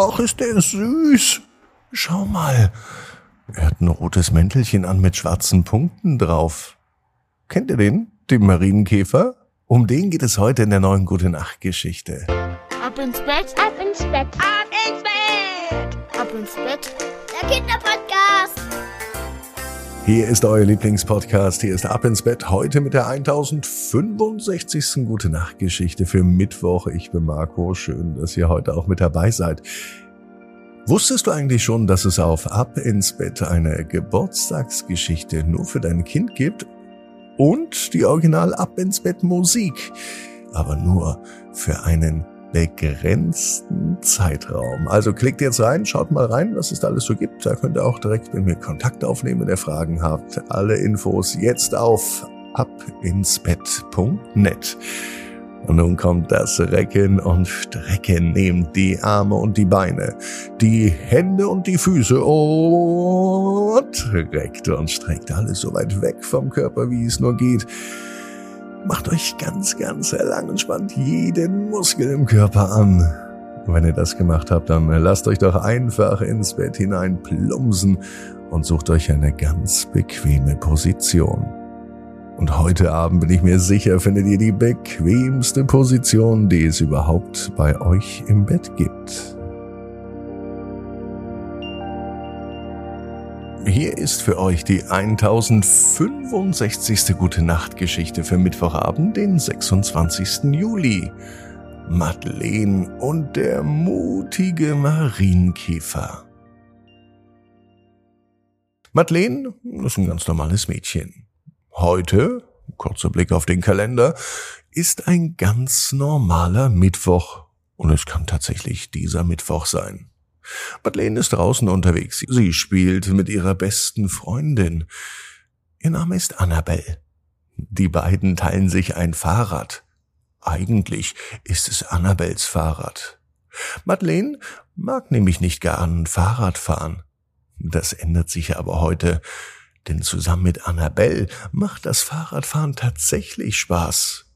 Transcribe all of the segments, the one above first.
Ach, ist der süß. Schau mal. Er hat ein rotes Mäntelchen an mit schwarzen Punkten drauf. Kennt ihr den? Den Marienkäfer? Um den geht es heute in der neuen Gute Nacht Geschichte. Ab ins Bett, ab ins Bett, ab ins Bett, ab ins Bett. Der Kinderpodcast. Hier ist euer Lieblingspodcast. Hier ist Ab ins Bett. Heute mit der 1065. Gute Nacht Geschichte für Mittwoch. Ich bin Marco. Schön, dass ihr heute auch mit dabei seid. Wusstest du eigentlich schon, dass es auf Ab ins Bett eine Geburtstagsgeschichte nur für dein Kind gibt? Und die Original Ab ins Bett Musik. Aber nur für einen begrenzten Zeitraum. Also klickt jetzt rein, schaut mal rein, was es da alles so gibt. Da könnt ihr auch direkt mit mir Kontakt aufnehmen, wenn ihr Fragen habt. Alle Infos jetzt auf abinsbett.net. Und nun kommt das Recken und Strecken. Nehmt die Arme und die Beine, die Hände und die Füße und reckt und streckt alles so weit weg vom Körper, wie es nur geht. Macht euch ganz, ganz lang und spannt jeden Muskel im Körper an. Wenn ihr das gemacht habt, dann lasst euch doch einfach ins Bett hinein plumpsen und sucht euch eine ganz bequeme Position. Und heute Abend bin ich mir sicher, findet ihr die bequemste Position, die es überhaupt bei euch im Bett gibt. Hier ist für euch die 1065. Gute Nacht Geschichte für Mittwochabend, den 26. Juli. Madeleine und der mutige Marienkäfer. Madeleine ist ein ganz normales Mädchen. Heute, kurzer Blick auf den Kalender, ist ein ganz normaler Mittwoch. Und es kann tatsächlich dieser Mittwoch sein. Madeleine ist draußen unterwegs. Sie spielt mit ihrer besten Freundin. Ihr Name ist Annabelle. Die beiden teilen sich ein Fahrrad. Eigentlich ist es Annabels Fahrrad. Madeleine mag nämlich nicht gern Fahrrad fahren. Das ändert sich aber heute, denn zusammen mit Annabelle macht das Fahrradfahren tatsächlich Spaß.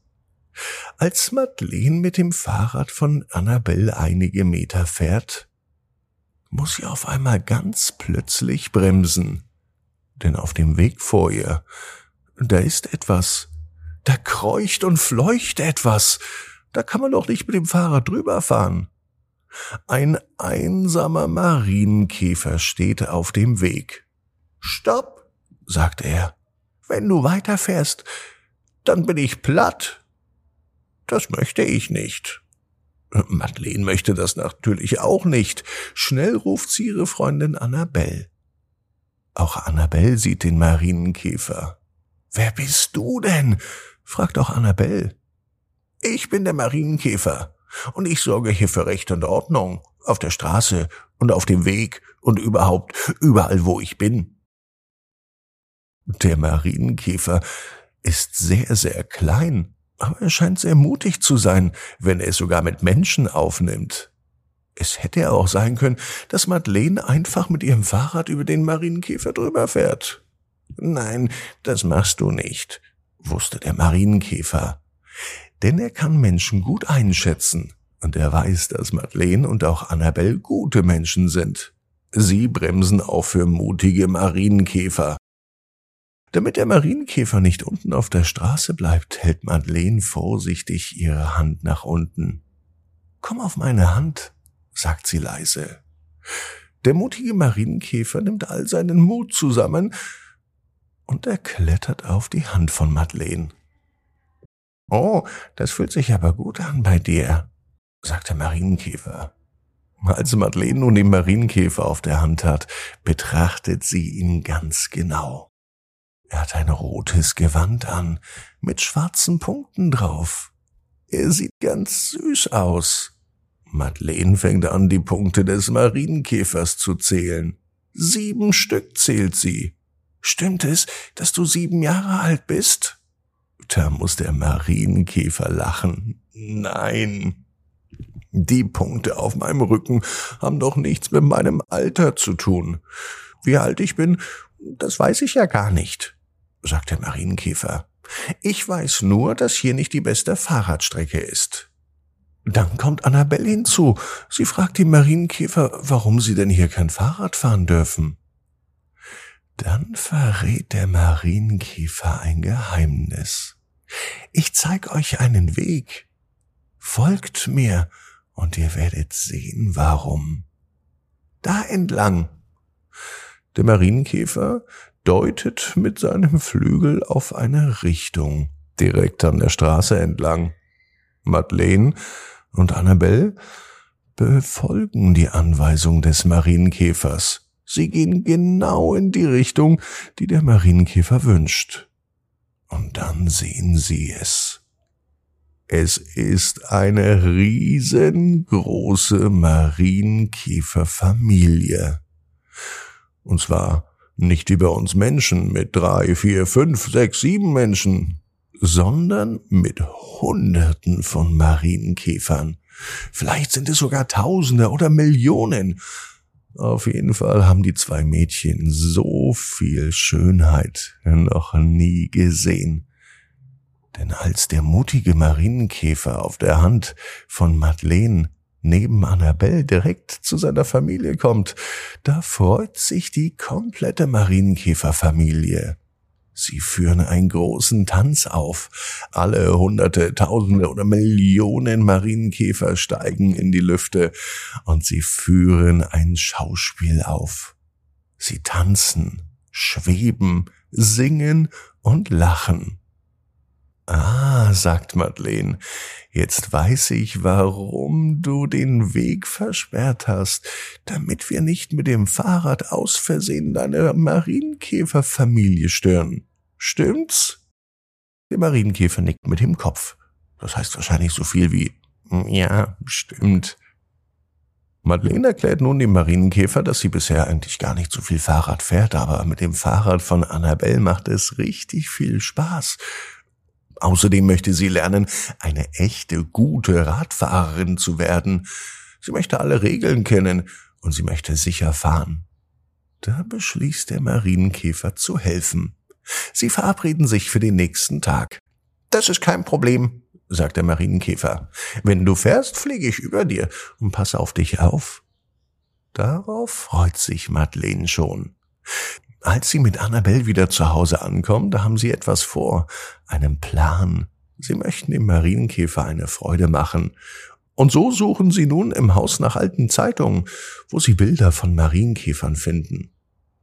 Als Madeleine mit dem Fahrrad von Annabelle einige Meter fährt, muss sie auf einmal ganz plötzlich bremsen. Denn auf dem Weg vor ihr, da ist etwas. Da kreucht und fleucht etwas. Da kann man doch nicht mit dem Fahrrad drüber fahren. Ein einsamer Marienkäfer steht auf dem Weg. Stopp, sagt er. Wenn du weiterfährst, dann bin ich platt. Das möchte ich nicht. Madeleine möchte das natürlich auch nicht. Schnell ruft sie ihre Freundin Annabelle. Auch Annabelle sieht den Marienkäfer. Wer bist du denn? fragt auch Annabelle. Ich bin der Marienkäfer und ich sorge hier für Recht und Ordnung auf der Straße und auf dem Weg und überhaupt überall, wo ich bin. Der Marienkäfer ist sehr, sehr klein aber er scheint sehr mutig zu sein, wenn er es sogar mit Menschen aufnimmt. Es hätte ja auch sein können, dass Madeleine einfach mit ihrem Fahrrad über den Marienkäfer drüber fährt. Nein, das machst du nicht, wusste der Marienkäfer. Denn er kann Menschen gut einschätzen. Und er weiß, dass Madeleine und auch Annabelle gute Menschen sind. Sie bremsen auch für mutige Marienkäfer. Damit der Marienkäfer nicht unten auf der Straße bleibt, hält Madeleine vorsichtig ihre Hand nach unten. Komm auf meine Hand, sagt sie leise. Der mutige Marienkäfer nimmt all seinen Mut zusammen und er klettert auf die Hand von Madeleine. Oh, das fühlt sich aber gut an bei dir, sagt der Marienkäfer. Als Madeleine nun den Marienkäfer auf der Hand hat, betrachtet sie ihn ganz genau. Er hat ein rotes Gewand an, mit schwarzen Punkten drauf. Er sieht ganz süß aus. Madeleine fängt an, die Punkte des Marienkäfers zu zählen. Sieben Stück zählt sie. Stimmt es, dass du sieben Jahre alt bist? Da muss der Marienkäfer lachen. Nein. Die Punkte auf meinem Rücken haben doch nichts mit meinem Alter zu tun. Wie alt ich bin, das weiß ich ja gar nicht sagt der Marienkäfer. Ich weiß nur, dass hier nicht die beste Fahrradstrecke ist. Dann kommt Annabelle hinzu. Sie fragt die Marienkäfer, warum sie denn hier kein Fahrrad fahren dürfen. Dann verrät der Marienkäfer ein Geheimnis. Ich zeig euch einen Weg. Folgt mir und ihr werdet sehen, warum. Da entlang. Der Marienkäfer deutet mit seinem Flügel auf eine Richtung, direkt an der Straße entlang. Madeleine und Annabelle befolgen die Anweisung des Marienkäfers. Sie gehen genau in die Richtung, die der Marienkäfer wünscht. Und dann sehen sie es. Es ist eine riesengroße Marienkäferfamilie. Und zwar nicht bei uns Menschen mit drei, vier, fünf, sechs, sieben Menschen, sondern mit Hunderten von Marienkäfern. Vielleicht sind es sogar Tausende oder Millionen. Auf jeden Fall haben die zwei Mädchen so viel Schönheit noch nie gesehen. Denn als der mutige Marienkäfer auf der Hand von Madeleine neben Annabelle direkt zu seiner Familie kommt, da freut sich die komplette Marienkäferfamilie. Sie führen einen großen Tanz auf. Alle Hunderte, Tausende oder Millionen Marienkäfer steigen in die Lüfte und sie führen ein Schauspiel auf. Sie tanzen, schweben, singen und lachen. Ah, sagt Madeleine, jetzt weiß ich, warum du den Weg versperrt hast, damit wir nicht mit dem Fahrrad aus Versehen deine Marienkäferfamilie stören. Stimmt's? Der Marienkäfer nickt mit dem Kopf. Das heißt wahrscheinlich so viel wie, hm, ja, stimmt. Madeleine erklärt nun dem Marienkäfer, dass sie bisher eigentlich gar nicht so viel Fahrrad fährt, aber mit dem Fahrrad von Annabelle macht es richtig viel Spaß. Außerdem möchte sie lernen, eine echte, gute Radfahrerin zu werden. Sie möchte alle Regeln kennen und sie möchte sicher fahren. Da beschließt der Marienkäfer zu helfen. Sie verabreden sich für den nächsten Tag. Das ist kein Problem, sagt der Marienkäfer. Wenn du fährst, fliege ich über dir und passe auf dich auf. Darauf freut sich Madeleine schon. Als sie mit Annabelle wieder zu Hause ankommen, da haben sie etwas vor, einen Plan. Sie möchten dem Marienkäfer eine Freude machen. Und so suchen sie nun im Haus nach alten Zeitungen, wo sie Bilder von Marienkäfern finden.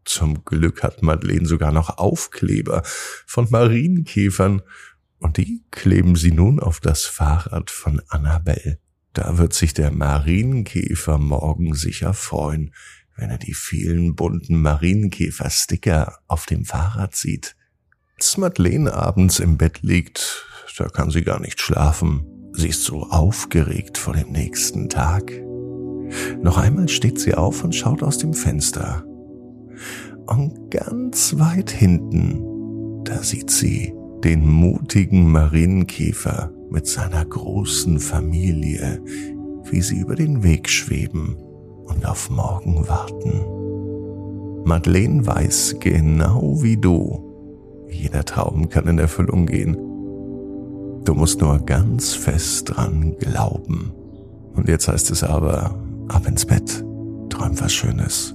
Zum Glück hat Madeleine sogar noch Aufkleber von Marienkäfern, und die kleben sie nun auf das Fahrrad von Annabelle. Da wird sich der Marienkäfer morgen sicher freuen, wenn er die vielen bunten Marienkäfer-Sticker auf dem Fahrrad sieht. Als Madeleine abends im Bett liegt, da kann sie gar nicht schlafen. Sie ist so aufgeregt vor dem nächsten Tag. Noch einmal steht sie auf und schaut aus dem Fenster. Und ganz weit hinten, da sieht sie den mutigen Marienkäfer mit seiner großen Familie, wie sie über den Weg schweben und auf morgen warten. Madeleine weiß genau wie du, jeder Traum kann in Erfüllung gehen. Du musst nur ganz fest dran glauben. Und jetzt heißt es aber, ab ins Bett, träum was Schönes.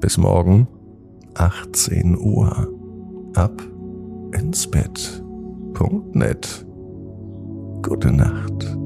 Bis morgen, 18 Uhr, ab ins Bett.net. Gute Nacht.